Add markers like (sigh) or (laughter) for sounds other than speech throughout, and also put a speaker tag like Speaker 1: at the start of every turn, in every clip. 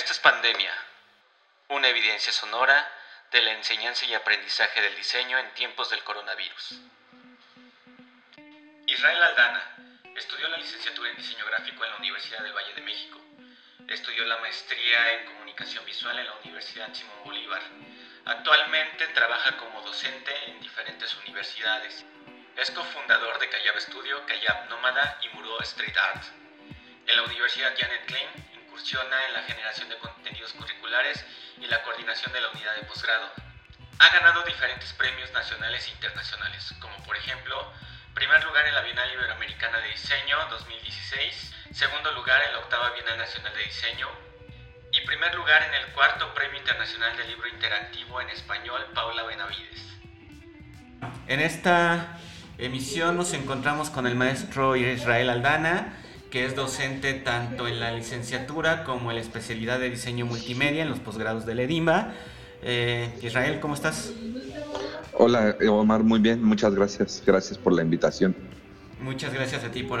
Speaker 1: Esto es Pandemia, una evidencia sonora de la enseñanza y aprendizaje del diseño en tiempos del coronavirus. Israel Aldana estudió la licenciatura en diseño gráfico en la Universidad del Valle de México. Estudió la maestría en comunicación visual en la Universidad Simón Bolívar. Actualmente trabaja como docente en diferentes universidades. Es cofundador de Callab Studio, Callab Nómada y Muro Street Art. En la Universidad Janet Klein incursiona en la generación de contenidos curriculares y la coordinación de la unidad de posgrado. Ha ganado diferentes premios nacionales e internacionales, como por ejemplo, primer lugar en la Bienal Iberoamericana de Diseño 2016, segundo lugar en la octava Bienal Nacional de Diseño y primer lugar en el cuarto Premio Internacional del Libro Interactivo en Español Paula Benavides. En esta emisión nos encontramos con el maestro Israel Aldana, que es docente tanto en la licenciatura como en la especialidad de diseño multimedia en los posgrados de Ledimba. Eh, Israel, ¿cómo estás?
Speaker 2: Hola, Omar, muy bien, muchas gracias. Gracias por la invitación.
Speaker 1: Muchas gracias a ti por,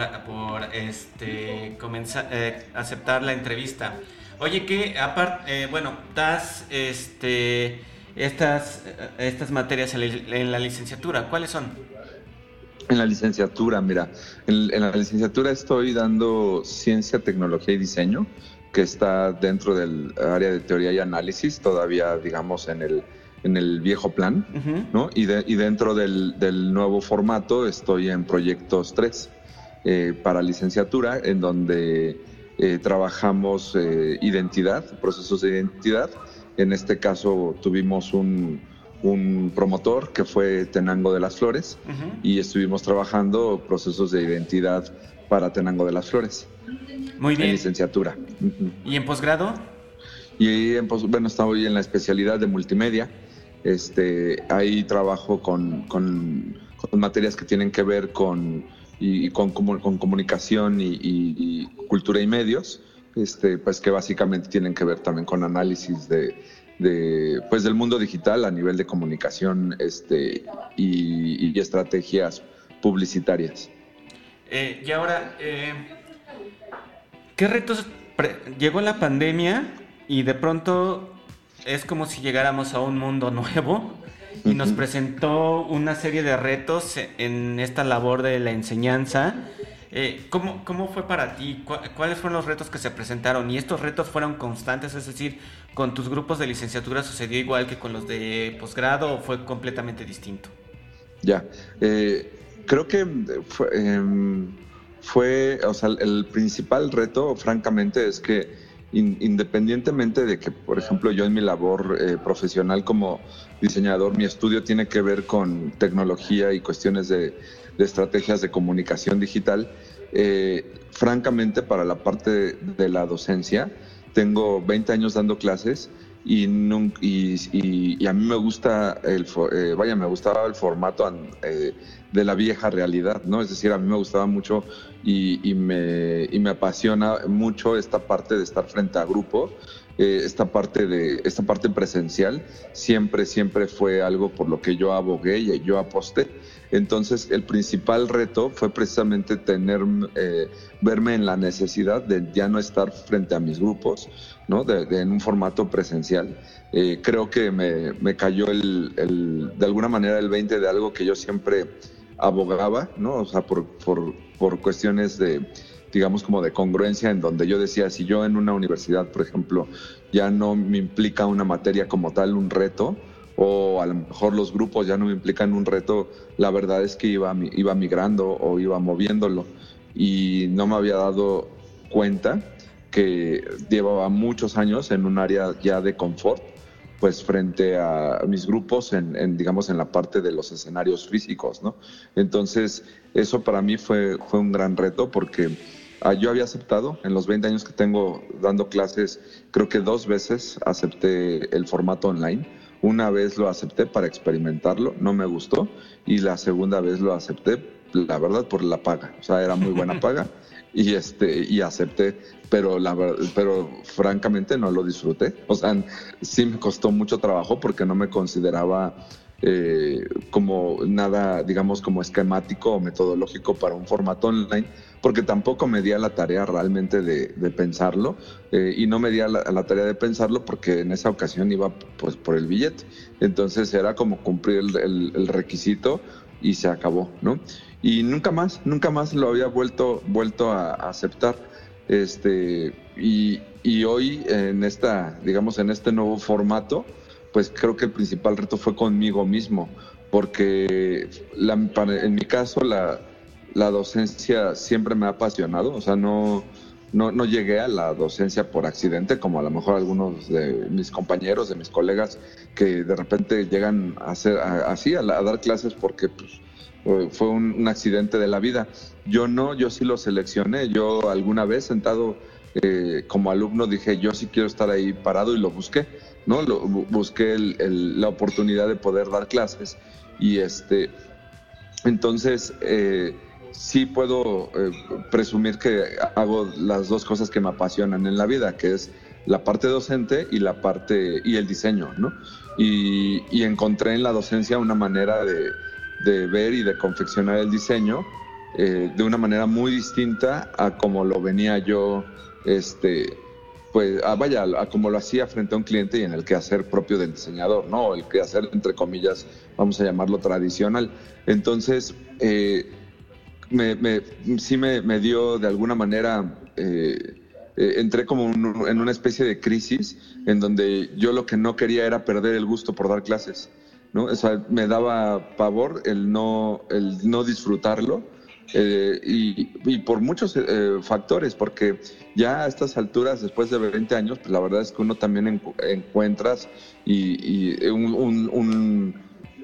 Speaker 1: este, comenzar, eh, aceptar la entrevista. Oye, que aparte, eh, bueno, das este, estas, estas materias en la licenciatura, ¿cuáles son?
Speaker 2: En la licenciatura, mira, en, la licenciatura estoy dando ciencia, tecnología y diseño, que está dentro del área de teoría y análisis, todavía, digamos, en el, en el viejo plan, ¿no? Y, y dentro del, del, nuevo formato estoy en proyectos 3 eh, para licenciatura, en donde eh, trabajamos eh, identidad, procesos de identidad. En este caso tuvimos un, un promotor que fue Tenango de las Flores y estuvimos trabajando procesos de identidad para Tenango de las Flores.
Speaker 1: Muy bien.
Speaker 2: En licenciatura.
Speaker 1: ¿Y en posgrado?
Speaker 2: Y en bueno, hoy en la especialidad de multimedia. Este, ahí trabajo con, con, materias que tienen que ver con, y, con, con, comunicación y, y, cultura y medios, este, pues que básicamente tienen que ver también con análisis de, de, pues del mundo digital a nivel de comunicación este, y, estrategias publicitarias.
Speaker 1: Eh, y ahora, eh, ¿qué retos llegó la pandemia y de pronto es como si llegáramos a un mundo nuevo y nos presentó una serie de retos en esta labor de la enseñanza? Eh, ¿cómo, ¿Cómo fue para ti? ¿Cuáles fueron los retos que se presentaron? ¿Y estos retos fueron constantes? Es decir, ¿con tus grupos de licenciatura sucedió igual que con los de posgrado o fue completamente distinto?
Speaker 2: Ya, eh, creo que fue, em, fue, o sea, el principal reto, francamente, es que independientemente de que, por ejemplo, yo en mi labor eh, profesional como diseñador, mi estudio tiene que ver con tecnología y cuestiones de de estrategias de comunicación digital. Eh, francamente, para la parte de la docencia, tengo 20 años dando clases y, a mí me gusta el eh, vaya me gustaba el formato eh, de la vieja realidad no es decir a mí me gustaba mucho y, me, me apasiona mucho esta parte de estar frente a grupo esta parte de esta parte presencial siempre siempre fue algo por lo que yo abogué y yo aposté entonces, el principal reto fue precisamente tener, eh, verme en la necesidad de ya no estar frente a mis grupos, ¿no? De, en un formato presencial. Eh, creo que me, cayó el, de alguna manera el 20 de algo que yo siempre abogaba, ¿no? O sea, por, por, por cuestiones de, digamos, como de congruencia, en donde yo decía, si yo en una universidad, por ejemplo, ya no me implica una materia como tal, un reto, o a lo mejor los grupos ya no me implican un reto, la verdad es que iba, iba migrando o iba moviéndolo y no me había dado cuenta que llevaba muchos años en un área ya de confort, pues frente a mis grupos en, digamos en la parte de los escenarios físicos, ¿no? Entonces eso para mí fue, fue un gran reto porque ah, yo había aceptado en los 20 años que tengo dando clases, creo que dos veces acepté el formato online una vez lo acepté para experimentarlo, no me gustó, y la segunda vez lo acepté, la verdad, por la paga. O sea, era muy buena paga (laughs) y este y acepté, pero la pero francamente no lo disfruté. O sea, sí me costó mucho trabajo porque no me consideraba eh, como nada, digamos, como esquemático o metodológico para un formato online, porque tampoco me di a la tarea realmente de, pensarlo eh, y no me di a la, tarea de pensarlo porque en esa ocasión iba pues por el billete. Entonces era como cumplir el, requisito y se acabó, ¿no? Y nunca más, nunca más lo había vuelto, vuelto a, aceptar. Este, y, y hoy en esta, digamos, en este nuevo formato, pues creo que el principal reto fue conmigo mismo, porque en mi caso la, docencia siempre me ha apasionado, o sea, no, no, no, llegué a la docencia por accidente, como a lo mejor algunos de mis compañeros, de mis colegas, que de repente llegan a hacer así, a, dar clases porque pues, fue un, accidente de la vida. Yo no, yo sí lo seleccioné, yo alguna vez sentado eh, como alumno dije, yo sí quiero estar ahí parado y lo busqué, ¿no? Lo, busqué la oportunidad de poder dar clases y este, entonces eh, sí puedo eh, presumir que hago las dos cosas que me apasionan en la vida, que es la parte docente y la parte y el diseño, ¿no? Y, encontré en la docencia una manera de, ver y de confeccionar el diseño de una manera muy distinta a como lo venía yo este, pues, ah, vaya, a como lo hacía frente a un cliente y en el quehacer propio del diseñador, ¿no? El quehacer, entre comillas, vamos a llamarlo tradicional. Entonces, eh, me, sí me, dio de alguna manera, eh, eh, entré como en una especie de crisis en donde yo lo que no quería era perder el gusto por dar clases, ¿no? O sea, me daba pavor el no, el no disfrutarlo eh, y, por muchos eh, factores, porque ya a estas alturas, después de 20 años, pues la verdad es que uno también encuentras y, un,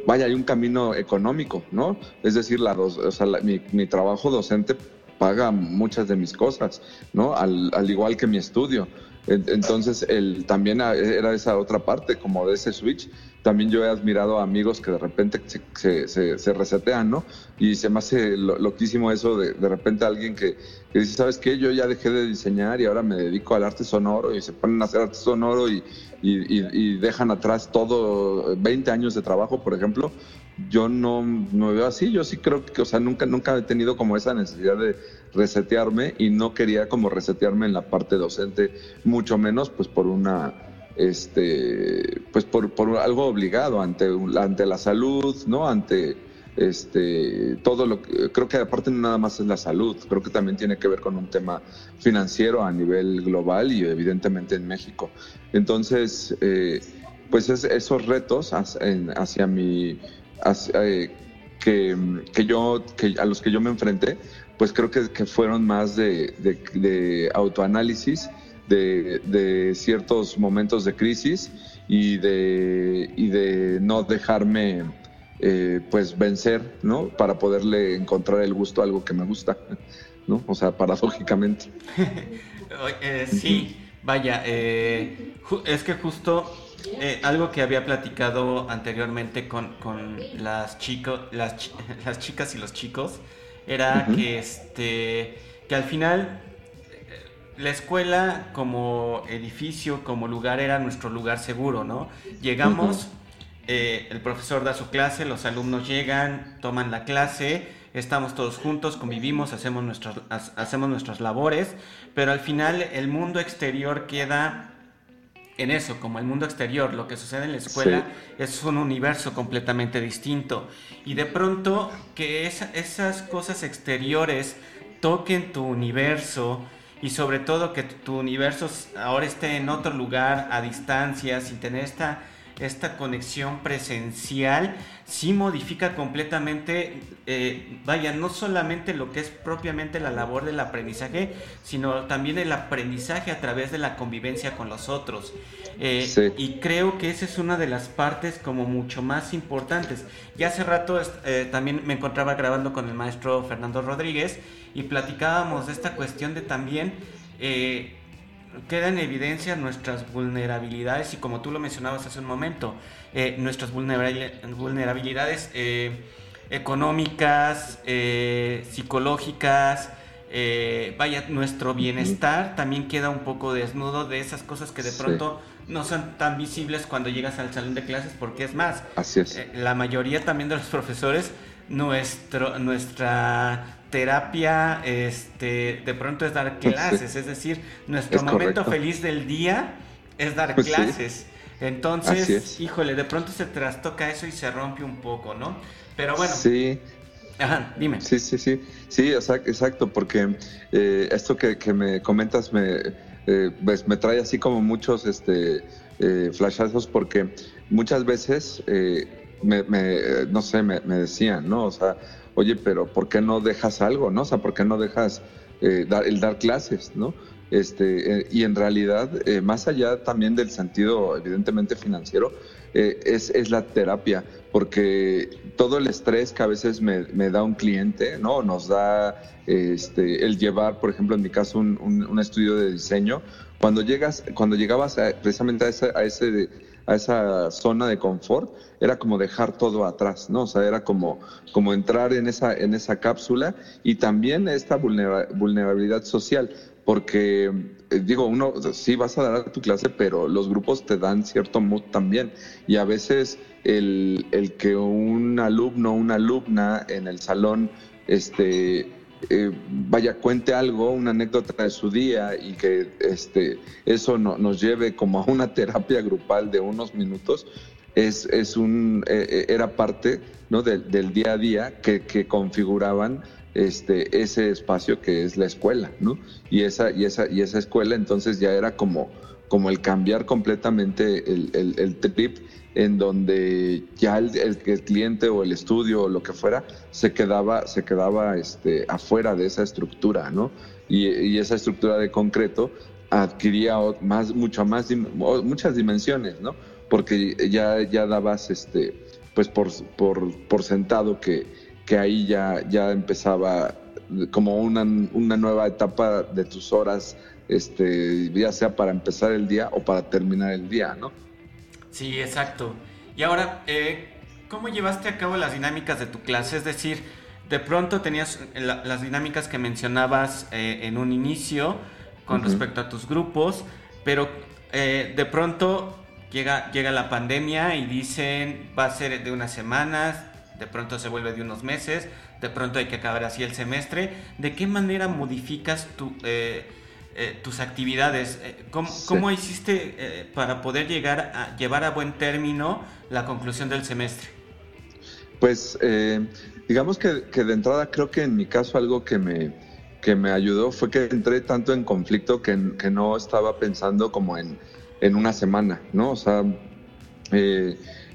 Speaker 2: vaya, hay un camino económico, ¿no? Es decir, la sea, mi, trabajo docente paga muchas de mis cosas, ¿no? Al, al igual que mi estudio. Entonces, el, también era esa otra parte, como de ese switch. También yo he admirado a amigos que de repente se, se, resetean, ¿no? Y se me hace loquísimo eso de de repente alguien que, dice, ¿sabes qué? Yo ya dejé de diseñar y ahora me dedico al arte sonoro y se ponen a hacer arte sonoro y, y, dejan atrás todo 20 años de trabajo, por ejemplo. Yo no me veo así, yo sí creo que, o sea, nunca, nunca he tenido como esa necesidad de resetearme y no quería como resetearme en la parte docente, mucho menos pues por una, este, pues por, por algo obligado ante, ante la salud, ¿no? Ante este, todo lo que, creo que aparte nada más es la salud, creo que también tiene que ver con un tema financiero a nivel global y evidentemente en México. Entonces, eh, pues esos retos hacia, mi, eh, que, que, yo, que a los que yo me enfrenté, pues creo que, fueron más de, autoanálisis de, de, ciertos momentos de crisis y de, y de no dejarme eh, pues vencer, ¿no? Para poderle encontrar el gusto a algo que me gusta, ¿no? O sea, paradójicamente. (laughs)
Speaker 1: Eh, sí, vaya, eh, es que justo algo que había platicado anteriormente con, con las, chico, las, (laughs) las chicas y los chicos era que este que al final la escuela como edificio, como lugar era nuestro lugar seguro, ¿no? Llegamos, eh, el profesor da su clase, los alumnos llegan, toman la clase, estamos todos juntos, convivimos, hacemos nuestras, hacemos nuestras labores, pero al final el mundo exterior queda en eso, como el mundo exterior, lo que sucede en la escuela es un universo completamente distinto. Y de pronto que esas cosas exteriores toquen tu universo y sobre todo que tu universo ahora esté en otro lugar, a distancia, sin tener esta esta conexión presencial sí modifica completamente, eh, vaya, no solamente lo que es propiamente la labor del aprendizaje, sino también el aprendizaje a través de la convivencia con los otros. Eh, y creo que esa es una de las partes como mucho más importantes. Ya hace rato eh, también me encontraba grabando con el maestro Fernando Rodríguez y platicábamos de esta cuestión de también queda en evidencia nuestras vulnerabilidades y como tú lo mencionabas hace un momento, eh, nuestras vulnerabilidades eh, económicas, eh, psicológicas, vaya, nuestro bienestar también queda un poco desnudo de esas cosas que de pronto no son tan visibles cuando llegas al salón de clases porque es más,
Speaker 2: Así es.
Speaker 1: la mayoría también de los (laughs) profesores nuestro, nuestra terapia, este, de pronto es dar clases, es decir, nuestro momento feliz del día es dar pues clases. Entonces, híjole, de pronto se trastoca eso y se rompe un poco, ¿no? Pero bueno.
Speaker 2: Sí.
Speaker 1: Ajá, dime.
Speaker 2: Sí, sí, sí. Sí, exacto, porque eh, esto que, me comentas me, eh, pues me trae así como muchos este, eh, flashazos porque muchas veces, me, no sé, me, decían, ¿no? O sea, oye, pero ¿por qué no dejas algo, no? O sea, ¿por qué no dejas dar, el dar clases, ¿no? Este, eh, y en realidad, eh, más allá también del sentido evidentemente financiero, eh, es, es, la terapia, porque todo el estrés que a veces me, me da un cliente, ¿no? Nos da este, el llevar, por ejemplo, en mi caso, un, un, estudio de diseño, cuando llegas, cuando llegabas precisamente a ese, a ese a esa zona de confort, era como dejar todo atrás, ¿no? O sea, era como, como entrar en esa, en esa cápsula y también esta vulnerabilidad social porque eh, digo, uno sí vas a dar tu clase, pero los grupos te dan cierto mood también. Y a veces el, el que un alumno una alumna en el salón este, eh, vaya, cuente algo, una anécdota de su día y que este, eso nos lleve como a una (laughs) terapia grupal de unos minutos, es, es un, eh, era parte ¿no? del día a día que, que configuraban este, ese espacio que es la escuela, ¿no? Y esa, y esa, y esa escuela entonces ya era como, como el cambiar completamente el, el, trip en donde ya el, el, cliente o el estudio o lo que fuera se quedaba, se quedaba este, afuera de esa estructura, ¿no? Y, y esa estructura de concreto adquiría más, mucho más, muchas dimensiones, ¿no? Porque ya, ya dabas, este, pues por, por, por sentado que, que ahí ya, ya empezaba como una, una nueva etapa de tus horas, este, ya sea para empezar el día o para terminar el día, ¿no?
Speaker 1: Sí, exacto. Y ahora, eh, ¿cómo llevaste a cabo las dinámicas de tu clase? Es decir, de pronto tenías las dinámicas que mencionabas eh, en un inicio con respecto a tus grupos, pero eh, de pronto llega, llega la pandemia y dicen va a ser de unas semanas, de pronto se vuelve de unos meses, de pronto hay que acabar así el semestre. ¿De qué manera modificas tu, eh, eh, tus actividades? Eh, ¿Cómo, hiciste para poder llegar a llevar a buen término la conclusión del semestre?
Speaker 2: Pues digamos que, de entrada creo que en mi caso algo que me, que me ayudó fue que entré tanto en conflicto que, que no estaba pensando como en, en una semana, ¿no? O sea,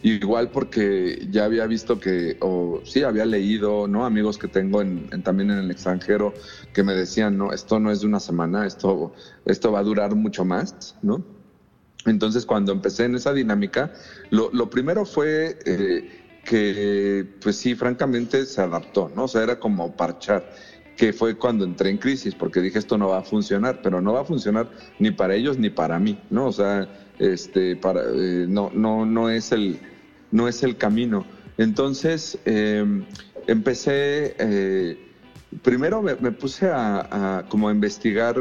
Speaker 2: Igual porque ya había visto que, o sí, había leído, ¿no? Amigos que tengo en, también en el extranjero que me decían, no, esto no es de una semana, esto, esto va a durar mucho más, ¿no? Entonces, cuando empecé en esa dinámica, lo, lo primero fue eh, que, pues sí, francamente se adaptó, ¿no? O sea, era como parchar que fue cuando entré en crisis, porque dije esto no va a funcionar, pero no va a funcionar ni para ellos ni para mí, ¿no? O sea, este, para, eh, no, no, no es el, no es el camino. Entonces, em, empecé, eh, primero me, puse a, como a investigar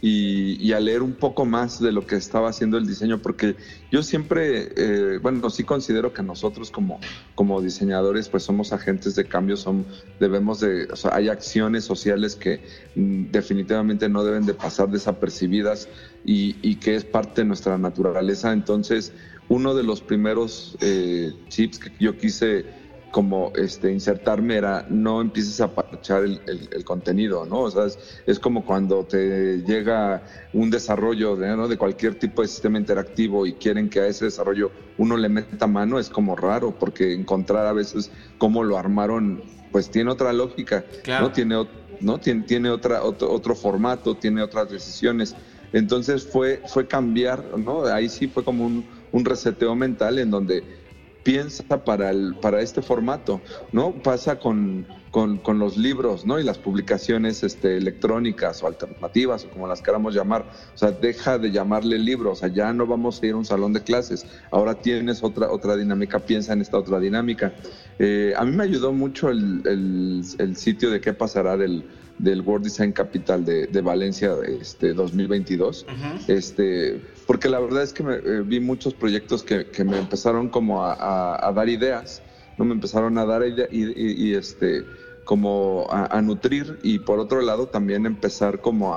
Speaker 2: y, a leer un poco más de lo que estaba haciendo el diseño, porque yo siempre, eh, bueno, sí considero que nosotros como, como diseñadores, pues somos agentes de cambio, son, debemos de, hay acciones sociales que mm, definitivamente no deben de pasar desapercibidas y, y que es parte de nuestra naturaleza. Entonces, uno de los primeros eh, chips que yo quise como este, insertarme era no empieces a parchar el, contenido, ¿no? O sea, es, como cuando te llega un desarrollo de, ¿no? de cualquier tipo de sistema interactivo y quieren que a ese desarrollo uno le meta mano, es como raro, porque encontrar a veces cómo lo armaron, pues tiene otra lógica, ¿no? Tiene, ¿no? Tiene, tiene otra, otro, otro formato, tiene otras decisiones. Entonces fue, fue cambiar, ¿no? Ahí sí fue como un un reseteo mental en donde piensa para, el, para este formato, ¿no? Pasa con, con, los libros, ¿no? Y las publicaciones este, electrónicas o alternativas, o como las queramos llamar. O sea, deja de llamarle libro, o sea, ya no vamos a ir a un salón de clases. Ahora tienes otra, otra dinámica, piensa en esta otra dinámica. Eh, a mí me ayudó mucho el, el sitio de qué pasará del del World Design Capital de, Valencia este 2022. este, porque la verdad es que me, eh, vi muchos proyectos que, me empezaron como a, dar ideas, no me empezaron a dar ideas y, este como a, nutrir y por otro lado también empezar como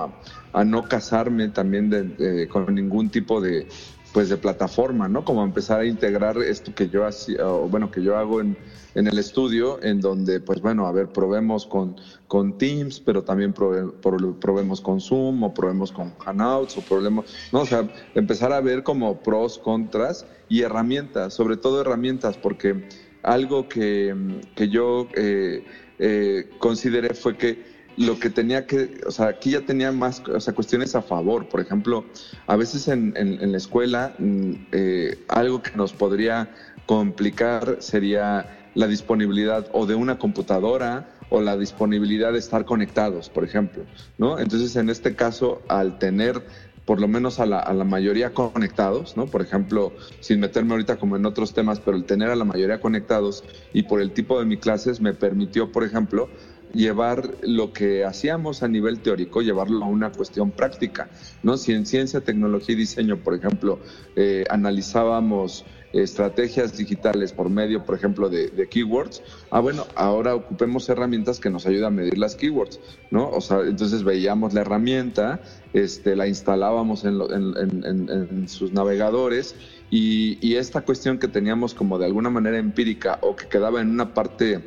Speaker 2: a, no casarme también con ningún tipo de pues de plataforma, ¿no? Como empezar a integrar esto que yo hacía, o bueno, que yo hago en, en el estudio, en donde, pues bueno, a ver, probemos con, con Teams, pero también probemos con Zoom, o probemos con Hangouts, o probemos, ¿no? O sea, empezar a ver como pros, contras y herramientas, sobre todo herramientas, porque algo que, que yo eh, eh, consideré fue que lo que tenía que, o sea, aquí ya tenía más, o sea, cuestiones a favor. Por ejemplo, a veces en, en, la escuela mm, eh, algo que nos podría complicar sería la disponibilidad o de una computadora o la disponibilidad de estar conectados, por ejemplo, ¿no? Entonces, en este caso, al tener por lo menos a la, a la, mayoría conectados, ¿no? Por ejemplo, sin meterme ahorita como en otros temas, pero el tener a la mayoría conectados y por el tipo de mis clases me permitió, por ejemplo, llevar lo que hacíamos a nivel teórico, llevarlo a una cuestión práctica, ¿no? Si en ciencia, tecnología y diseño, por ejemplo, eh, analizábamos estrategias digitales por medio, por ejemplo, de, keywords, ah, bueno, ahora ocupemos herramientas que nos ayuden a medir las keywords, ¿no? O sea, entonces veíamos la herramienta, este, la instalábamos en, en, sus navegadores y, y, esta cuestión que teníamos como de alguna manera empírica o que quedaba en una parte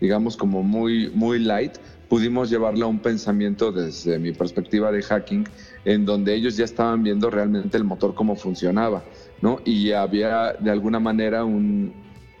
Speaker 2: digamos, como muy, muy light, pudimos llevarla a un pensamiento desde mi perspectiva de hacking, en donde ellos ya estaban viendo realmente el motor cómo funcionaba, ¿no? Y había de alguna manera un,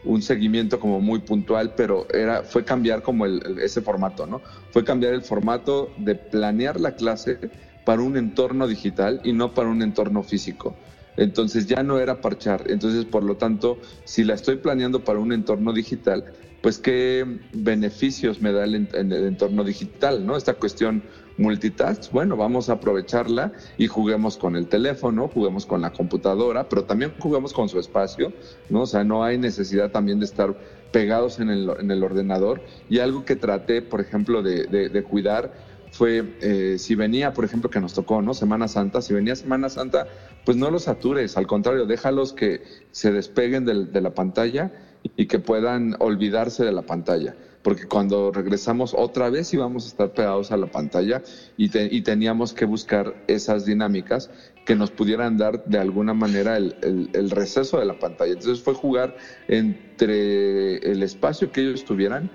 Speaker 2: un seguimiento como muy puntual, pero era, fue cambiar como el, ese formato, ¿no? Fue cambiar el formato de planear la clase para un entorno digital y no para un entorno físico. Entonces ya no era parchar. Entonces, por lo tanto, si la estoy planeando para un entorno digital, pues qué beneficios me da el, en el entorno digital, ¿no? Esta cuestión multitask, bueno, vamos a aprovecharla y juguemos con el teléfono, juguemos con la computadora, pero también juguemos con su espacio, ¿no? O sea, no hay necesidad también de estar pegados en el, en el ordenador. Y algo que traté, por ejemplo, de, de, cuidar fue eh, si venía, por ejemplo, que nos tocó, ¿no? Semana Santa, si venía Semana Santa, pues no los satures, al contrario, déjalos que se despeguen de la pantalla y que puedan olvidarse de la pantalla. Porque cuando regresamos otra vez íbamos a estar pegados a la pantalla y, teníamos que buscar esas dinámicas que nos pudieran dar de alguna manera el, receso de la pantalla. Entonces fue jugar entre el espacio que ellos tuvieran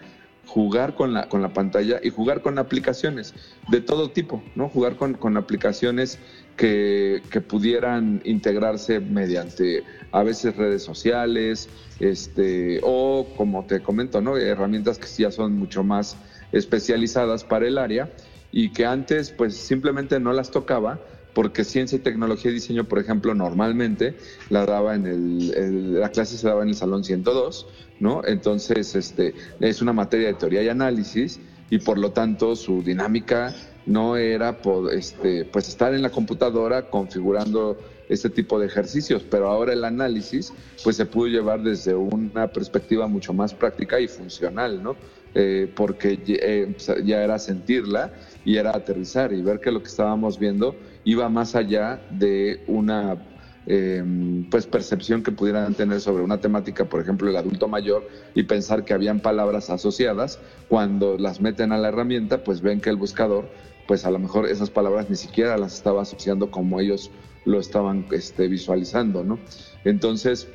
Speaker 2: jugar con la, con la pantalla y jugar con aplicaciones de todo tipo, ¿no? Jugar con, con aplicaciones que, pudieran integrarse mediante a veces redes sociales, este, o como te comento, ¿no? herramientas que ya son mucho más especializadas para el área y que antes pues simplemente no las tocaba porque ciencia y tecnología y diseño, por ejemplo, normalmente la daba en el, la clase se daba en el salón 102, ¿no? Entonces, este, es una materia de teoría y análisis y por lo tanto su dinámica no era este, pues estar en la computadora configurando este tipo de ejercicios, pero ahora el análisis pues se pudo llevar desde una perspectiva mucho más práctica y funcional, ¿no? Eh, porque eh, ya era sentirla y era aterrizar y ver que lo que estábamos viendo iba más allá de una em, pues percepción que pudieran tener sobre una temática, por ejemplo, el adulto mayor, y pensar que habían palabras asociadas, cuando las meten a la herramienta, pues ven que el buscador pues a lo mejor esas palabras ni siquiera las estaba asociando como ellos lo estaban este, visualizando, ¿no? Entonces,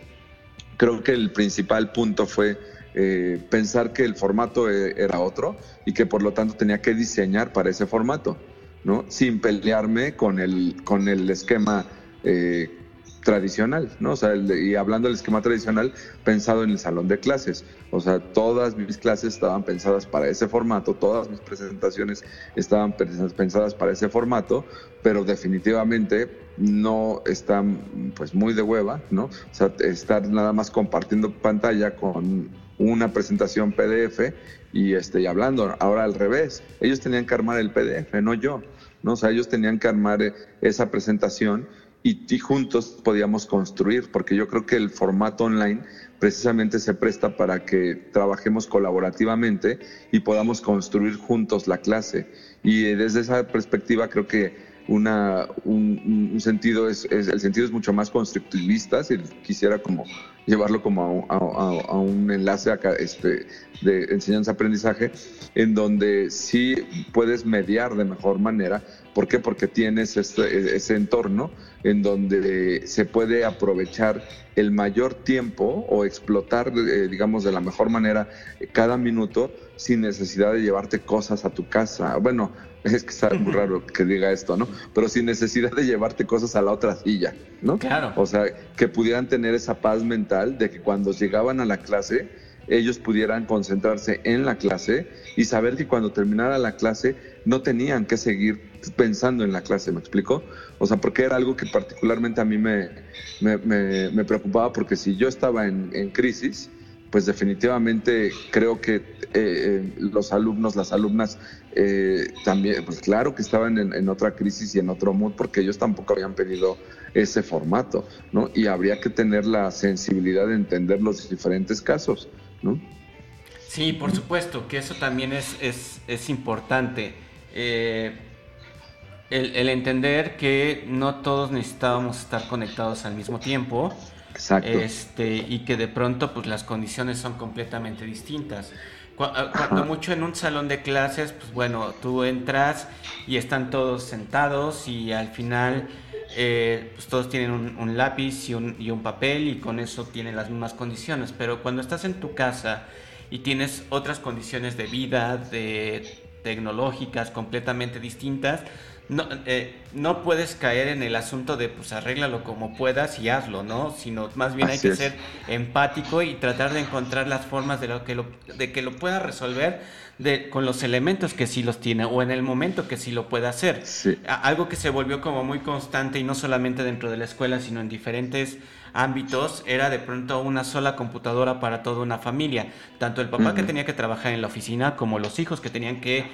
Speaker 2: creo que el principal punto fue eh, pensar que el formato e, era otro y que por lo tanto tenía que diseñar para ese formato, ¿no? Sin pelearme con el, con el esquema eh, tradicional, ¿no? O sea, y hablando del esquema tradicional, pensado en el salón de clases. O sea, todas mis clases estaban pensadas para ese formato, todas mis presentaciones estaban pensadas para ese formato, pero definitivamente no están pues muy de hueva, ¿no? O sea, estar nada más compartiendo pantalla con una presentación PDF y, este, y hablando. Ahora al revés, ellos tenían que armar el PDF, no yo, ¿no? O sea, ellos tenían que armar eh, esa presentación y, juntos podíamos construir, porque yo creo que el formato online precisamente se presta para que trabajemos colaborativamente y podamos construir juntos la clase. Y desde esa perspectiva creo que una, un, sentido, es, el sentido es mucho más constructivista, si quisiera como llevarlo como a, un enlace acá, este, de enseñanza-aprendizaje, en donde sí puedes mediar de mejor manera. ¿Por qué? Porque tienes este, ese entorno en donde se puede aprovechar el mayor tiempo o explotar, eh, digamos, de la mejor manera cada minuto sin necesidad de llevarte cosas a tu casa. Bueno, (laughs) es que está muy raro que diga esto, ¿no? Pero sin necesidad de llevarte cosas a la otra silla, ¿no?
Speaker 1: Claro.
Speaker 2: O sea, que pudieran tener esa paz mental de que cuando llegaban a la clase, ellos pudieran concentrarse en la clase y saber que cuando terminara la clase no tenían que seguir pensando en la clase, ¿me explico? O sea, porque era algo que particularmente a mí me, me, preocupaba porque si yo estaba en, en crisis, pues definitivamente creo que eh, eh, los alumnos, las alumnas eh, también, pues claro que estaban en, otra crisis y en otro mood porque ellos tampoco habían pedido ese formato, ¿no? Y habría que tener la sensibilidad de entender los diferentes casos, ¿no?
Speaker 1: Sí, por supuesto, que eso también es, es, importante. El, el entender que no todos necesitábamos estar conectados al mismo tiempo
Speaker 2: Exacto.
Speaker 1: Este, y que de pronto pues las condiciones son completamente distintas. Ah, cuando mucho en un salón de clases, pues bueno, tú entras y están todos sentados y al final eh, pues todos tienen un, lápiz y un, y un, papel y con eso tienen las mismas condiciones. Pero cuando estás en tu casa y tienes otras condiciones de vida, de tecnológicas completamente distintas, no, eh, no puedes caer en el asunto de pues arréglalo como puedas y hazlo, ¿no? Sino más bien hay que ser empático y tratar de encontrar las formas de, lo que, lo, de que lo pueda resolver de, con los elementos que sí los tiene o en el momento que sí lo pueda hacer. Algo que se volvió como muy constante y no solamente dentro de la escuela, sino en diferentes ámbitos, era de pronto una sola computadora para toda una familia. Tanto el papá que tenía que trabajar en la oficina como los hijos que tenían que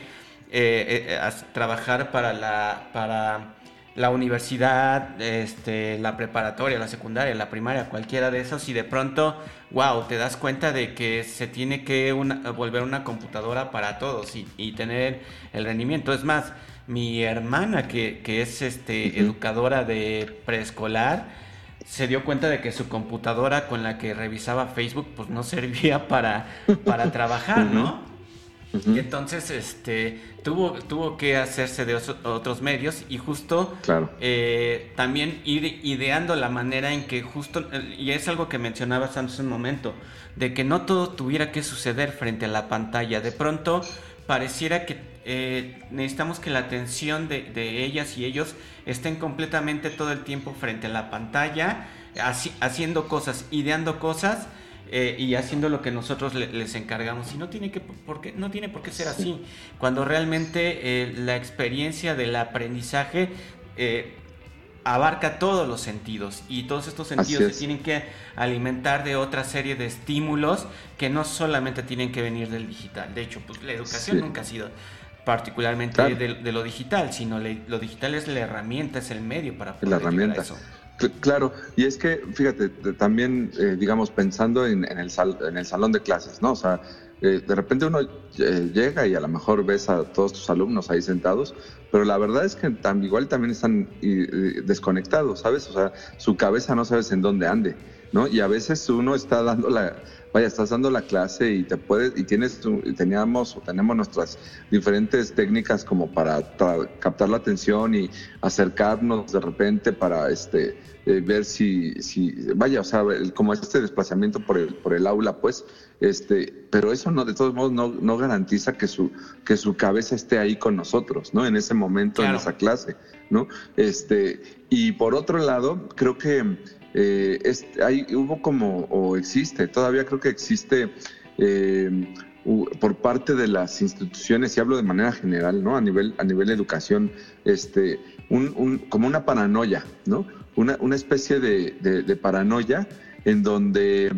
Speaker 1: eh, eh, trabajar para la, para la universidad, este, la preparatoria, la secundaria, la primaria, cualquiera de esos, y de pronto, wow, te das cuenta de que se tiene que volver una computadora para todos y, tener el rendimiento. Es más, mi hermana, que, es este, educadora de preescolar, se dio cuenta de que su computadora con la que revisaba Facebook pues no servía (laughs) para, para trabajar, ¿no? Y entonces este, tuvo, tuvo que hacerse de otros medios y justo eh, también ir ideando la manera en que justo, y es algo que mencionabas antes un momento, de que no todo tuviera que suceder frente a la pantalla. De pronto pareciera que eh, necesitamos que la atención de, de, ellas y ellos estén completamente todo el tiempo frente a la pantalla, haciendo cosas, ideando cosas eh, y haciendo lo que nosotros les encargamos. Y no tiene, que, por qué, no tiene por qué ser así. Cuando realmente eh, la experiencia del aprendizaje eh, abarca todos los sentidos y todos estos sentidos se tienen que alimentar de otra serie de estímulos que no solamente tienen que venir del digital. De hecho, pues la educación nunca ha sido particularmente de, lo digital, sino lo digital es la herramienta, es el medio para
Speaker 2: poder la herramienta. eso. Claro, y es que, fíjate, también, eh, digamos, pensando en, el en el salón de clases, ¿no? O sea, eh, de repente uno eh, llega y a lo mejor ves a todos tus alumnos ahí sentados, pero la verdad es que igual también están desconectados, ¿sabes? O sea, su cabeza no sabes en dónde ande, ¿no? Y a veces uno está dando la, vaya, estás dando la clase y te puedes, y tienes, teníamos o tenemos nuestras diferentes técnicas como para captar la atención y acercarnos de repente para este eh, ver si, si, vaya, o sea, como este desplazamiento por el, por el aula, pues, este, pero eso no, de todos modos, no, no garantiza que su, que su cabeza esté ahí con nosotros, ¿no? En ese momento, en esa clase, ¿no? Este, y por otro lado, creo que eh, hay, hubo como, o existe, todavía creo que existe eh, por parte de las instituciones, y hablo de manera general, ¿no? A nivel, a nivel de educación, este, un, como una paranoia, ¿no? Una, una especie de, paranoia en donde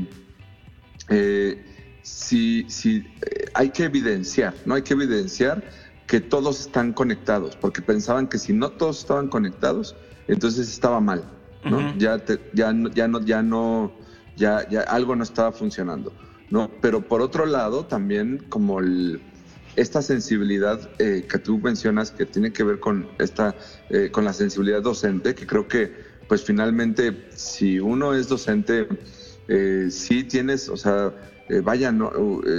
Speaker 2: eh, si, si hay que evidenciar, ¿no? Hay que evidenciar que todos están conectados, porque pensaban que si no todos estaban conectados, entonces estaba mal. Ya, ya, ya no, ya no, ya, ya algo no estaba funcionando, ¿no? Pero por otro lado, también como el, esta sensibilidad eh, que tú mencionas que tiene que ver con esta, eh, con la sensibilidad docente, que creo que, pues finalmente, si uno es docente, eh, sí tienes, o sea, vaya, no,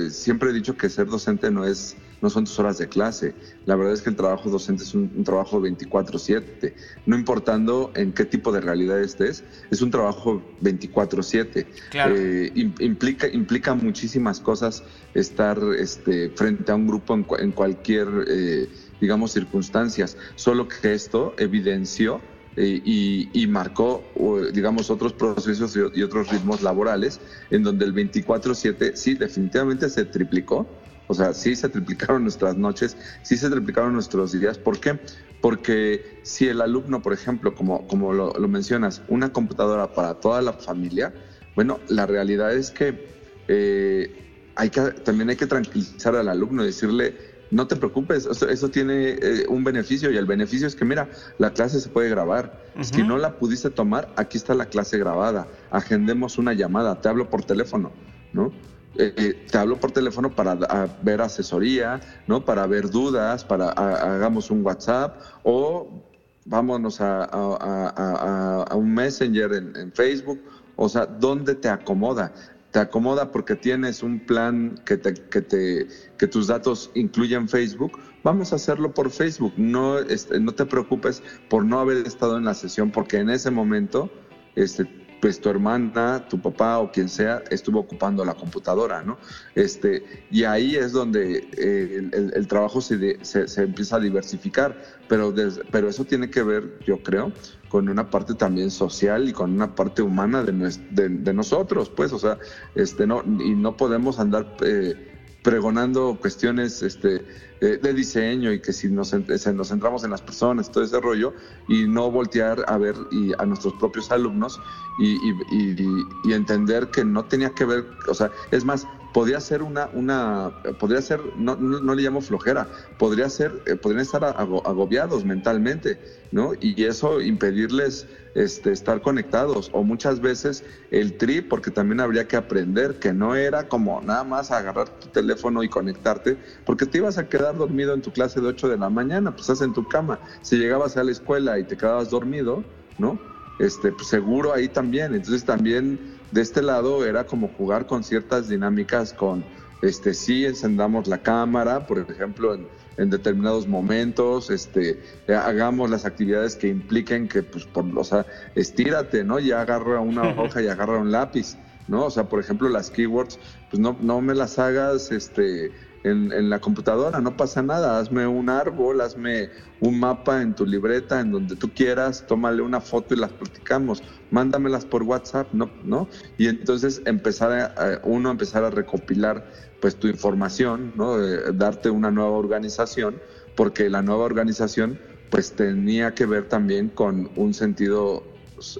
Speaker 2: siempre he dicho que ser docente no es no son tus horas de clase. La verdad es que el trabajo docente es un, trabajo 24/7, no importando en qué tipo de realidad estés, es un trabajo 24/7. Eh, implica, implica muchísimas cosas estar este, frente a un grupo en, cualquier, eh, digamos, circunstancias, solo que esto evidenció eh, y, marcó, digamos, otros procesos y, y, otros ritmos laborales, en donde el 24-7 sí definitivamente se triplicó, o sea, sí se triplicaron nuestras noches, sí se triplicaron nuestros días. ¿Por qué? Porque si el alumno, por ejemplo, como, como lo, mencionas, una computadora para toda la familia, bueno, la realidad es que, eh, hay que también hay que tranquilizar al alumno, decirle, no te preocupes, eso, tiene eh, un beneficio y el beneficio es que, mira, la clase se puede grabar. Si no la pudiste tomar, aquí está la clase grabada. Agendemos una llamada, te hablo por teléfono, ¿no? Eh, te hablo por teléfono para ver asesoría, ¿no? Para ver dudas, para hagamos un WhatsApp o vámonos a, un Messenger en, Facebook. O sea, ¿dónde te acomoda? Te acomoda porque tienes un plan que, te, que, te, que tus datos incluyen Facebook. Vamos a hacerlo por Facebook. No, este, no te preocupes por no haber estado en la sesión porque en ese momento este, pues tu hermana, tu papá o quien sea estuvo ocupando la computadora, ¿no? Este, y ahí es donde eh, el, trabajo se, se, empieza a diversificar, pero, pero eso tiene que ver, yo creo, con una parte también social y con una parte humana de, de, nosotros, pues, o sea, este, no, y no podemos andar... Eh, pregonando cuestiones este, eh, de diseño y que si nos, nos centramos en las personas, todo ese rollo, y no voltear a ver y a nuestros propios alumnos y, y, entender que no tenía que ver, o sea, es más, podría ser una, una podría ser, no, no, le llamo flojera, podría ser, eh, podrían estar agobiados mentalmente, ¿no? Y eso impedirles este, estar conectados. O muchas veces el tri, porque también habría que aprender que no era como nada más agarrar tu teléfono y conectarte, porque te ibas a quedar dormido en tu clase de 8 de la mañana, pues estás en tu cama. Si llegabas a la escuela y te quedabas dormido, ¿no? Este, pues seguro ahí también. Entonces también de este lado era como jugar con ciertas dinámicas con, este, sí encendamos la cámara, por ejemplo, en, determinados momentos, este, hagamos las actividades que impliquen que, pues, por, o sea, estírate, ¿no? Y agarra una (laughs) hoja y agarra un lápiz, ¿no? O sea, por ejemplo, las keywords, pues no, no me las hagas, este, en, la computadora, no pasa nada, hazme un árbol, hazme un mapa en tu libreta, en donde tú quieras, tómale una foto y las platicamos, mándamelas por WhatsApp, ¿no? ¿no? Y entonces empezar a, uno empezar a recopilar pues tu información, ¿no? darte una nueva organización, porque la nueva organización pues tenía que ver también con un sentido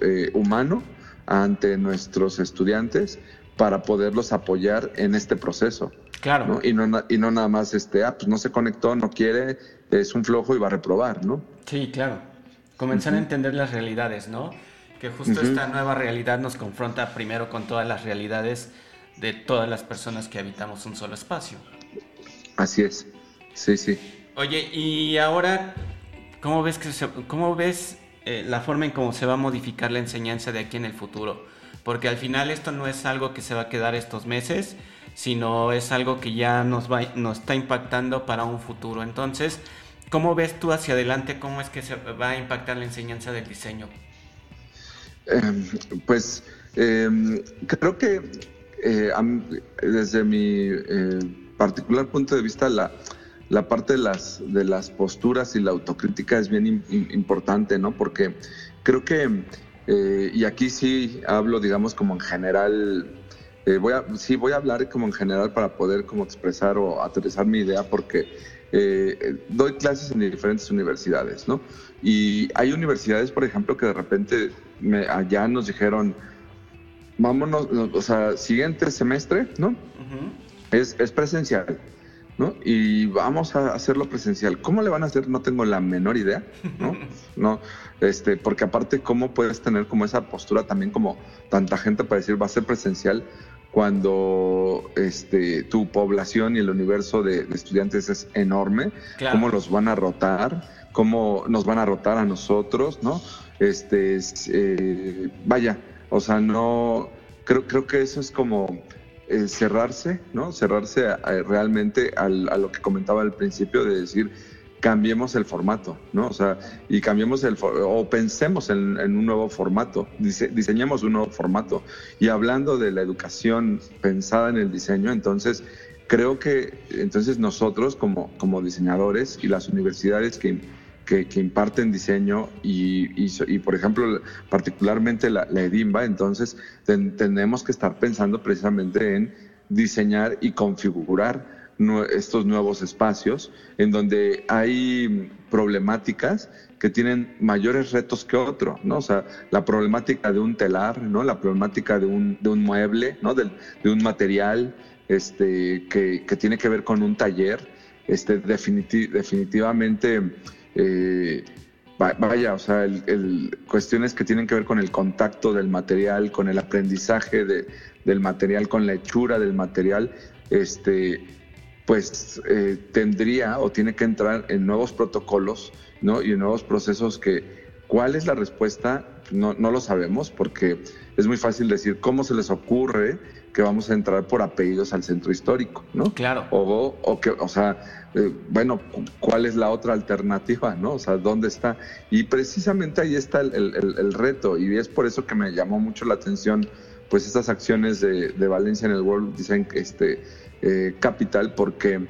Speaker 2: eh, humano ante nuestros estudiantes para poderlos apoyar en este proceso. Claro. Y, no, y no nada más, este, ah, pues no se conectó, no quiere, es un flojo y va a reprobar, ¿no?
Speaker 1: Sí, claro. Comenzar a entender las realidades, ¿no? Que justo esta nueva realidad nos confronta primero con todas las realidades de todas las personas que habitamos un solo espacio.
Speaker 2: Así es. Sí, sí.
Speaker 1: Oye, y ahora, ¿cómo ves, que cómo ves eh, la forma en cómo se va a modificar la enseñanza de aquí en el futuro? Porque al final esto no es algo que se va a quedar estos meses, sino es algo que ya nos, va, nos está impactando para un futuro. Entonces, ¿cómo ves tú hacia adelante cómo es que se va a impactar la enseñanza del diseño?
Speaker 2: Em, pues em, creo que eh, desde mi eh, particular punto de vista la, la parte de las, de las posturas y la autocrítica es bien importante, ¿no? Porque creo que, eh, y aquí sí hablo, digamos, como en general eh, voy a, sí, voy a hablar como en general para poder como expresar o aterrizar mi idea porque eh, doy clases en diferentes universidades, ¿no? Y hay universidades, por ejemplo, que de repente me, allá nos dijeron, vámonos, o sea, siguiente semestre, ¿no? es, es presencial. ¿No? Y vamos a hacerlo presencial. ¿Cómo le van a hacer? No tengo la menor idea, ¿no? (laughs) no este, porque aparte, ¿cómo puedes tener como esa postura también como tanta gente para decir va a ser presencial cuando este, tu población y el universo de, estudiantes es enorme, cómo los van a rotar, cómo nos van a rotar a nosotros, ¿no? Este, eh, vaya, o sea, no, creo, creo que eso es como eh, cerrarse, ¿no? Cerrarse realmente a lo que comentaba al principio de decir, cambiemos el formato, ¿no? O sea, y cambiemos el, o pensemos en, un nuevo formato, diseñemos un nuevo formato. Y hablando de la educación pensada en el diseño, entonces creo que entonces nosotros como, como diseñadores y las universidades que, que, imparten diseño y, y, por ejemplo, particularmente la, EDIMBA, entonces tenemos que estar pensando precisamente en diseñar y configurar estos nuevos espacios en donde hay problemáticas que tienen mayores retos que otro, ¿no? O sea, la problemática de un telar, ¿no? La problemática de un, de un mueble, ¿no? De, de un material este, que, que, tiene que ver con un taller, este, definitivamente, eh, vaya, o sea, el, cuestiones que tienen que ver con el contacto del material, con el aprendizaje de, del material, con la hechura del material, este, pues eh, tendría o tiene que entrar en nuevos protocolos ¿no? y en nuevos procesos que cuál es la respuesta no, no lo sabemos porque es muy fácil decir cómo se les ocurre que vamos a entrar por apellidos al centro histórico, ¿no?
Speaker 1: Claro.
Speaker 2: O, o que, o sea, eh, bueno, ¿cuál es la otra alternativa, no? O sea, ¿dónde está? Y precisamente ahí está el, el, reto y es por eso que me llamó mucho la atención, pues, estas acciones de, de Valencia en el World Design este, eh, capital porque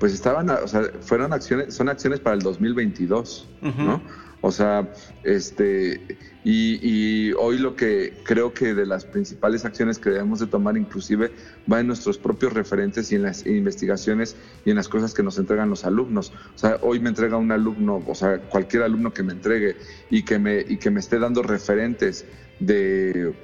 Speaker 2: pues estaban, o sea, fueron acciones, son acciones para el 2022, ¿no? O sea, este, y, hoy lo que creo que de las principales acciones que debemos de tomar inclusive va en nuestros propios referentes y en las investigaciones y en las cosas que nos entregan los alumnos. O sea, hoy me entrega un alumno, o sea, cualquier alumno que me entregue y que me, y que me esté dando referentes de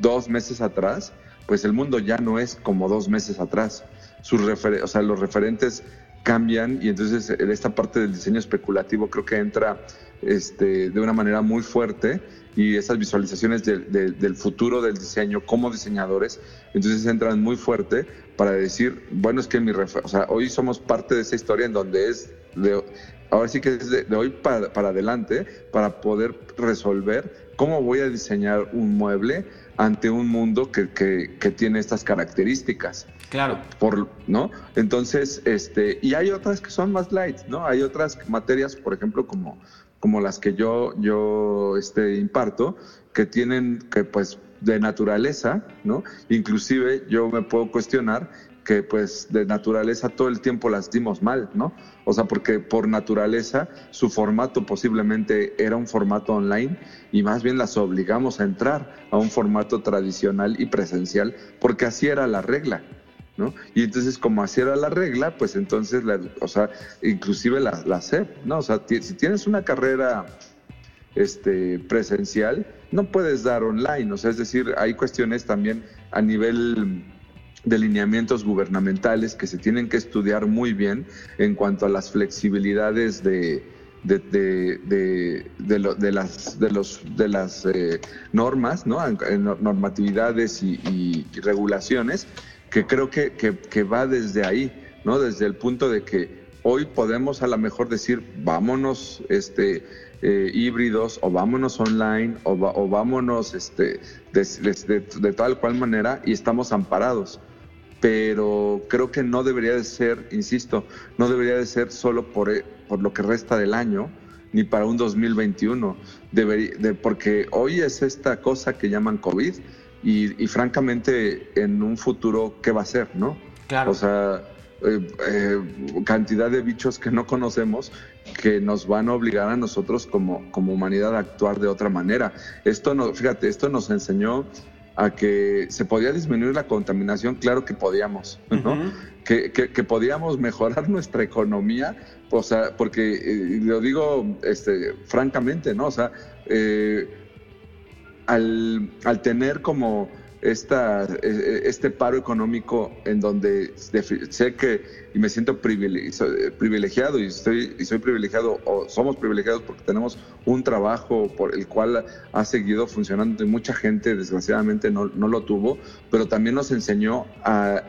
Speaker 2: dos meses atrás, pues el mundo ya no es como dos meses atrás. Sus o sea, los referentes cambian y entonces esta parte del diseño especulativo creo que entra este, de una manera muy fuerte y esas visualizaciones del futuro del diseño como diseñadores, entonces entran muy fuerte para decir, bueno, es que mi o sea, hoy somos parte de esa historia en donde es de, ahora sí que es de, hoy para, para adelante para poder resolver cómo voy a diseñar un mueble ante un mundo que, que, tiene estas características.
Speaker 1: Claro.
Speaker 2: Por, ¿no? Entonces, este, y hay otras que son más light, ¿no? Hay otras materias, por ejemplo, como, como las que yo, yo este, imparto, que tienen que, pues, de naturaleza, ¿no? Inclusive yo me puedo cuestionar que pues de naturaleza todo el tiempo las dimos mal, ¿no? O sea, porque por naturaleza su formato posiblemente era un formato online y más bien las obligamos a entrar a un formato tradicional y presencial porque así era la regla, ¿no? Y entonces como así era la regla, pues entonces, la, o sea, inclusive la, la SEP, ¿no? O sea, si tienes una carrera este, presencial, no puedes dar online, o sea, es decir, hay cuestiones también a nivel de lineamientos gubernamentales que se tienen que estudiar muy bien en cuanto a las flexibilidades de, de, de, de, las, de, los, de las eh, normas, ¿no? normatividades y, regulaciones, que creo que, que, va desde ahí, ¿no? desde el punto de que hoy podemos a lo mejor decir, vámonos este, eh, híbridos o vámonos online o, vámonos este, de, tal cual manera y estamos amparados pero creo que no debería de ser, insisto, no debería de ser solo por, eh, por lo que resta del año, ni para un 2021, de, porque hoy es esta cosa que llaman COVID y, francamente en un futuro, ¿qué va a ser? ¿no?
Speaker 1: Claro.
Speaker 2: O sea, eh, eh, cantidad de bichos que no conocemos que nos van a obligar a nosotros como, como humanidad a actuar de otra manera. Esto no, fíjate, esto nos enseñó a que se podía disminuir la contaminación, claro que podíamos, ¿no? que, que, podíamos mejorar (laughs) nuestra economía, o sea, porque eh, lo digo este, francamente, ¿no? O sea, eh, al, al, tener como esta, e, e, este paro económico en donde sé que y me siento privilegiado y, estoy, y soy privilegiado o somos privilegiados porque tenemos un trabajo por el cual ha seguido funcionando y mucha gente desgraciadamente no, no lo tuvo, pero también nos enseñó a,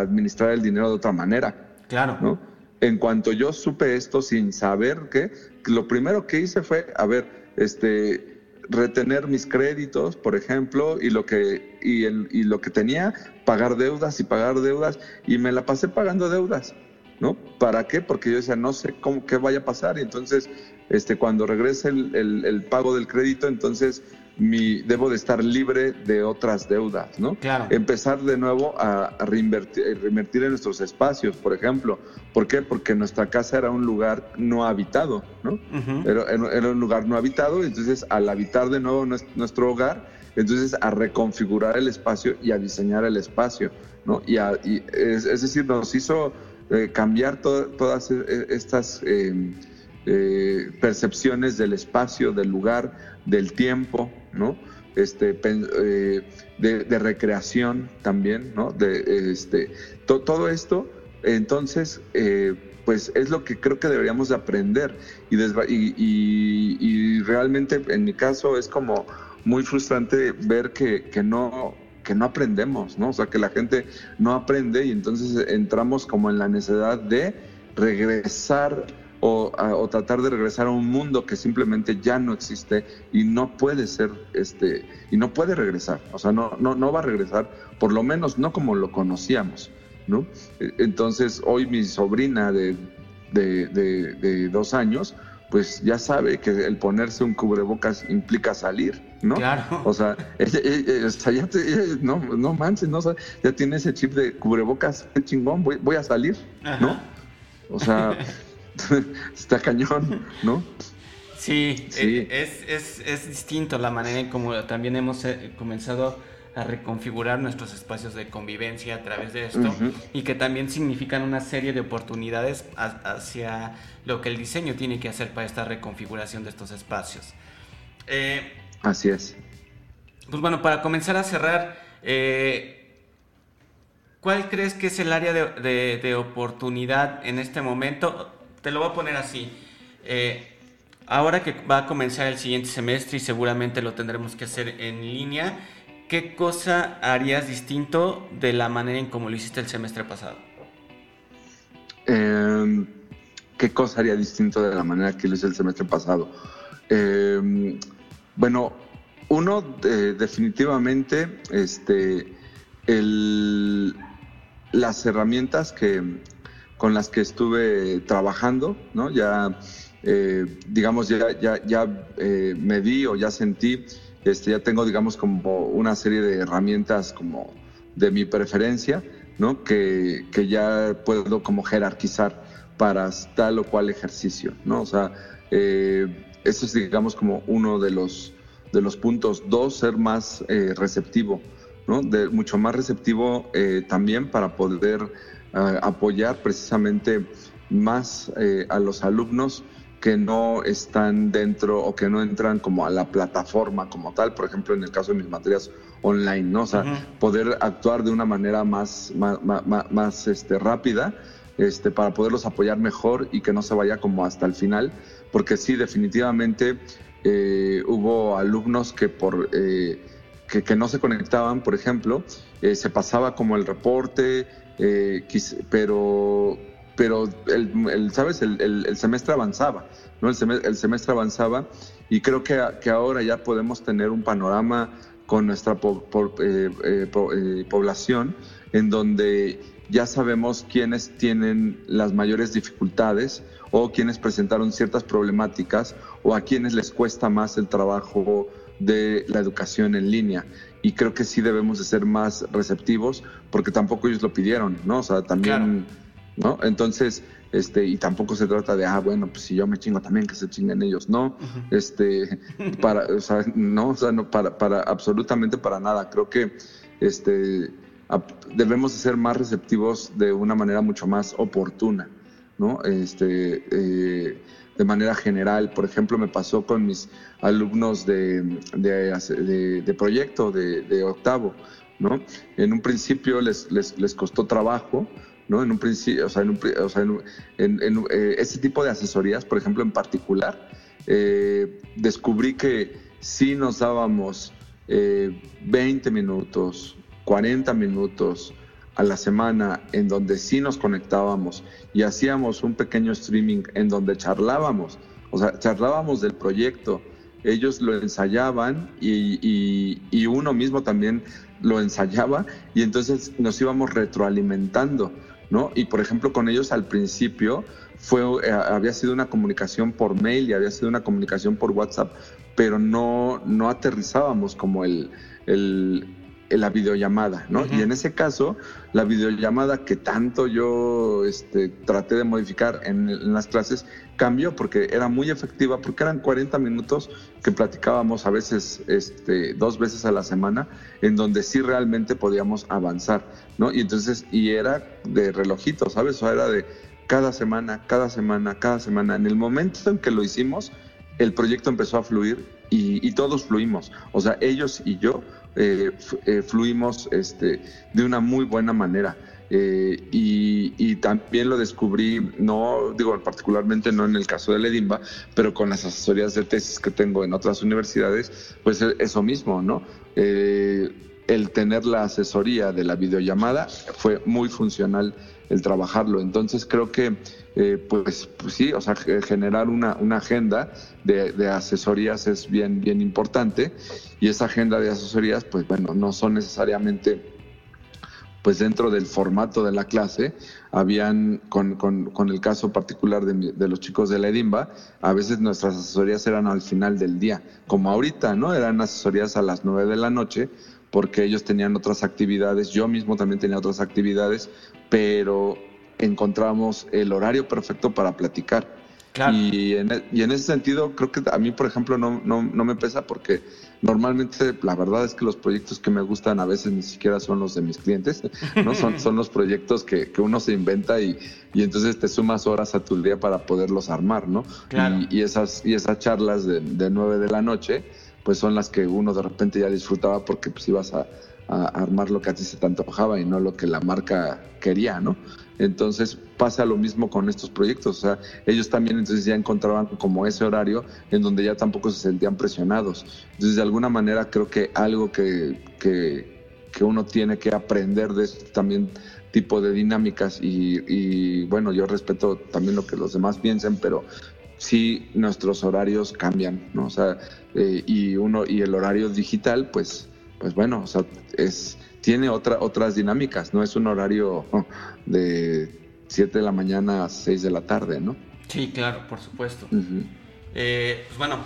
Speaker 2: administrar el dinero de otra manera.
Speaker 1: Claro.
Speaker 2: ¿no? En cuanto yo supe esto sin saber qué, lo primero que hice fue, a ver, este, retener mis créditos, por ejemplo, y lo que y, el, y lo que tenía, pagar deudas y pagar deudas y me la pasé pagando deudas, ¿no? ¿Para qué? Porque yo decía, no sé cómo qué vaya a pasar y entonces este cuando regrese el, el, el pago del crédito, entonces mi, debo de estar libre de otras deudas, ¿no?
Speaker 1: Claro.
Speaker 2: Empezar de nuevo a, reinvertir, reinvertir, en nuestros espacios, por ejemplo. ¿Por qué? Porque nuestra casa era un lugar no habitado, ¿no? era, era, un lugar no habitado, entonces al habitar de nuevo nuestro hogar, entonces a reconfigurar el espacio y a diseñar el espacio, ¿no? Y, es, decir, nos hizo eh, cambiar todas e, estas... Eh, eh, percepciones del espacio, del lugar, del tiempo, ¿no? Este, eh, de, recreación también, ¿no? De, este, todo esto, entonces, eh, pues es lo que creo que deberíamos de aprender y, y, realmente en mi caso es como muy frustrante ver que, que no que no aprendemos, ¿no? O sea, que la gente no aprende y entonces entramos como en la necesidad de regresar o, tratar de regresar a un mundo que simplemente ya no existe y no puede ser, este, y no puede regresar, o sea, no, no, no va a regresar, por lo menos no como lo conocíamos, ¿no? E, entonces, hoy mi sobrina de, de, dos años, pues ya sabe que el ponerse un cubrebocas implica salir, ¿no?
Speaker 1: Claro.
Speaker 2: O sea, (laughs) ya no, no manches, no, ya tiene ese chip de cubrebocas, qué chingón, voy, voy a salir, ¿no? O sea, (laughs) (laughs) está cañón, ¿no?
Speaker 1: Sí, eh, Es, es, distinto la manera en cómo también hemos eh, comenzado a reconfigurar nuestros espacios de convivencia a través de esto y que también significan una serie de oportunidades hacia lo que el diseño tiene que hacer para esta reconfiguración de estos espacios.
Speaker 2: Eh, Así es.
Speaker 1: Pues bueno, para comenzar a cerrar, ¿cuál crees que es el área de, de oportunidad en este momento? Te lo voy a poner así. Eh, ahora que va a comenzar el siguiente semestre y seguramente lo tendremos que hacer en línea, ¿qué cosa harías distinto de la manera en como lo hiciste el semestre pasado?
Speaker 2: Em, ¿Qué cosa haría distinto de la manera que lo hice el semestre pasado? Em, bueno, uno, definitivamente, este, las herramientas que, con las que estuve trabajando, ¿no? Ya, eh, digamos, ya, ya, ya eh, me di o ya sentí, este, ya tengo, digamos, como una serie de herramientas como de mi preferencia, ¿no? Que, que ya puedo como jerarquizar para tal o cual ejercicio, ¿no? O sea, eh, eso es, digamos, como uno de los, de los puntos. Dos, ser más receptivo, ¿no? De, mucho más receptivo también para poder apoyar precisamente más eh, a los alumnos que no están dentro o que no entran como a la plataforma como tal, por ejemplo, en el caso de mis materias online, ¿no? O sea, poder actuar de una manera más, más, este, rápida este, para poderlos apoyar mejor y que no se vaya como hasta el final, porque sí, definitivamente eh, hubo alumnos que por... Eh, que, que, no se conectaban, por ejemplo, se pasaba como el reporte, eh, pero, pero el, ¿sabes? El, semestre avanzaba, ¿no? El semestre, avanzaba y creo que, que, ahora ya podemos tener un panorama con nuestra eh, eh, población en donde ya sabemos quiénes tienen las mayores dificultades o quienes presentaron ciertas problemáticas o a quienes les cuesta más el trabajo de la educación en línea y creo que sí debemos de ser más receptivos porque tampoco ellos lo pidieron, ¿no? O sea, también, ¿no? Entonces, este, y tampoco se trata de, ah, bueno, pues si yo me chingo también que se chinguen ellos, no, este, (laughs) para, o sea, no, o sea, no, para, para, absolutamente para nada, creo que, este, debemos de ser más receptivos de una manera mucho más oportuna, ¿no? Este, eh, de manera general. Por ejemplo, me pasó con mis alumnos de, de, proyecto de, octavo. ¿no? En un principio les, les, les costó trabajo, ¿no? En un principio, o sea, en, un, o sea, en, en, eh, ese tipo de asesorías, por ejemplo, en particular, eh, descubrí que sí nos dábamos 20 eh, minutos, 40 minutos a la semana en donde sí nos conectábamos y hacíamos un pequeño streaming en donde charlábamos, o sea, charlábamos del proyecto, ellos lo ensayaban y, y, uno mismo también lo ensayaba y entonces nos íbamos retroalimentando, ¿no? Y por ejemplo con ellos al principio fue, eh, había sido una comunicación por mail y había sido una comunicación por WhatsApp, pero no, no aterrizábamos como el, el la videollamada, ¿no? Y en ese caso, la videollamada que tanto yo este, traté de modificar en, las clases cambió porque era muy efectiva, porque eran 40 minutos que platicábamos a veces este, dos veces a la semana, en donde sí realmente podíamos avanzar, ¿no? Y entonces, y era de relojito, ¿sabes? O era de cada semana, cada semana, cada semana. En el momento en que lo hicimos, el proyecto empezó a fluir y, todos fluimos. O sea, ellos y yo eh, eh, fluimos este, de una muy buena manera. Eh, y, también lo descubrí, no digo particularmente no en el caso de Ledimba, pero con las asesorías de tesis que tengo en otras universidades, pues eso mismo, ¿no? el tener la asesoría de la videollamada fue muy funcional el trabajarlo. Entonces creo que, eh, pues, pues, sí, o sea, generar una, una agenda de, asesorías es bien, bien importante y esa agenda de asesorías, pues bueno, no son necesariamente pues dentro del formato de la clase, habían, con, con, el caso particular de, de, los chicos de la Edimba, a veces nuestras asesorías eran al final del día, como ahorita, ¿no? Eran asesorías a las nueve de la noche, porque ellos tenían otras actividades, yo mismo también tenía otras actividades, pero encontramos el horario perfecto para platicar. Y, en, e, y, en, ese sentido, creo que a mí, por ejemplo, no, no, no, me pesa porque normalmente la verdad es que los proyectos que me gustan a veces ni siquiera son los de mis clientes, (laughs) ¿no? son, son los proyectos que, que uno se inventa y, y, entonces te sumas horas a tu día para poderlos armar, ¿no? Y, y, esas, y esas charlas de, de 9 de la noche, pues son las que uno de repente ya disfrutaba porque pues ibas a, armar lo que a ti se te antojaba y no lo que la marca quería, ¿no? Entonces pasa lo mismo con estos proyectos, o sea, ellos también entonces ya encontraban como ese horario en donde ya tampoco se sentían presionados. Entonces de alguna manera creo que algo que, que, uno tiene que aprender de este también tipo de dinámicas y, y, bueno, yo respeto también lo que los demás piensen, pero sí nuestros horarios cambian, ¿no? O sea, eh, y uno y el horario digital, pues, pues bueno, o sea, es tiene otra, otras dinámicas, no es un horario (laughs) de 7 de la mañana a 6 de la tarde, ¿no?
Speaker 1: Sí, claro, por supuesto. Eh, pues bueno,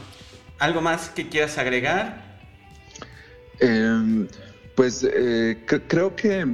Speaker 1: ¿algo más que quieras agregar?
Speaker 2: Em, pues eh, creo que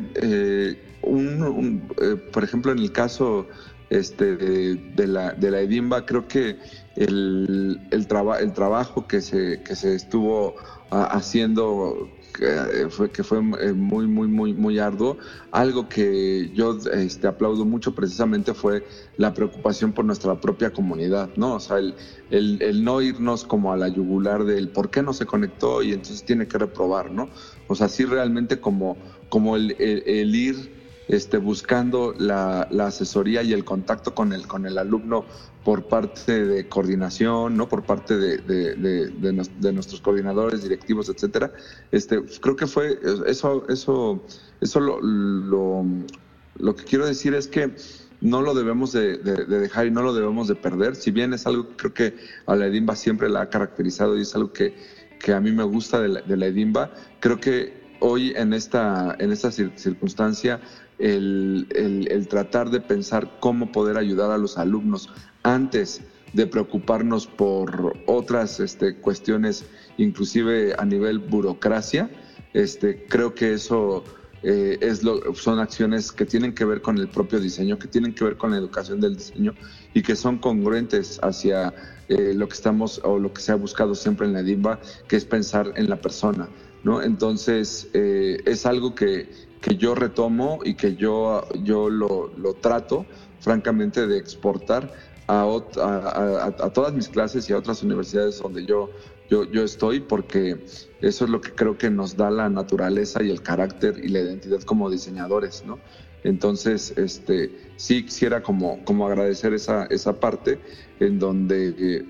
Speaker 2: un, por ejemplo, en el caso este, de, la, de la Edimba, creo que el, el, el trabajo que se, que se estuvo ah, haciendo que fue, que fue eh, muy, muy, muy, muy arduo. Algo que yo este, aplaudo mucho precisamente fue la preocupación por nuestra propia comunidad, ¿no? O sea, el, el, el, no irnos como a la yugular del por qué no se conectó y entonces tiene que reprobar, ¿no? O sea, sí realmente como, como el, el ir este, buscando la, asesoría y el contacto con el, con el alumno por parte de coordinación, ¿no? por parte de, nuestros coordinadores, directivos, etcétera. Este, creo que fue eso, eso, eso lo, lo, que quiero decir es que no lo debemos de, dejar y no lo debemos de perder. Si bien es algo que creo que a la Edimba siempre la ha caracterizado y es algo que, que a mí me gusta de la, de la Edimba, creo que hoy en esta, en esta circunstancia el, tratar de pensar cómo poder ayudar a los alumnos antes de preocuparnos por otras este, cuestiones, inclusive a nivel burocracia, este, creo que eso eh, es lo, son acciones que tienen que ver con el propio diseño, que tienen que ver con la educación del diseño y que son congruentes hacia eh, lo que estamos o lo que se ha buscado siempre en la DIMBA, que es pensar en la persona. ¿no? Entonces, eh, es algo que, que yo retomo y que yo, yo lo, lo trato, francamente, de exportar a, a, a, todas mis clases y a otras universidades donde yo, yo, yo estoy porque eso es lo que creo que nos da la naturaleza y el carácter y la identidad como diseñadores, ¿no? Entonces, este, sí quisiera como, como agradecer esa, esa parte en donde eh,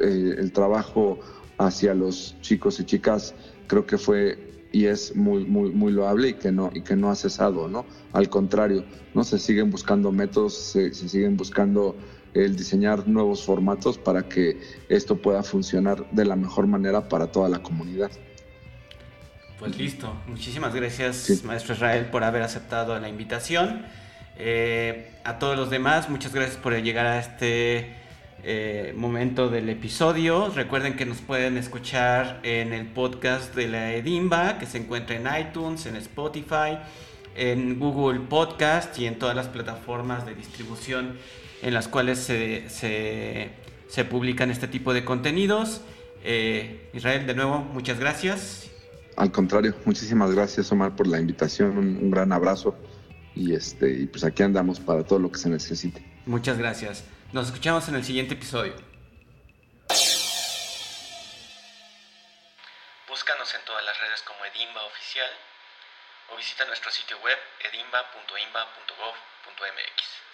Speaker 2: eh, el trabajo hacia los chicos y chicas creo que fue y es muy, muy, muy loable y que no, y que no ha cesado, ¿no? Al contrario, ¿no? Se siguen buscando métodos, se, se siguen buscando el diseñar nuevos formatos para que esto pueda funcionar de la mejor manera para toda la comunidad.
Speaker 1: Pues listo, muchísimas gracias maestro Israel por haber aceptado la invitación. Eh, a todos los demás, muchas gracias por llegar a este eh, momento del episodio. Recuerden que nos pueden escuchar en el podcast de la Edimba, que se encuentra en iTunes, en Spotify, en Google Podcast y en todas las plataformas de distribución en las cuales se, se, publican este tipo de contenidos. Eh, Israel, de nuevo, muchas gracias.
Speaker 2: Al contrario, muchísimas gracias Omar por la invitación, un, gran abrazo y, este, y pues aquí andamos para todo lo que se necesite.
Speaker 1: Muchas gracias. Nos escuchamos en el siguiente episodio. Búscanos en todas las redes como Edimba Oficial o visita nuestro sitio web edimba.imba.gov.mx.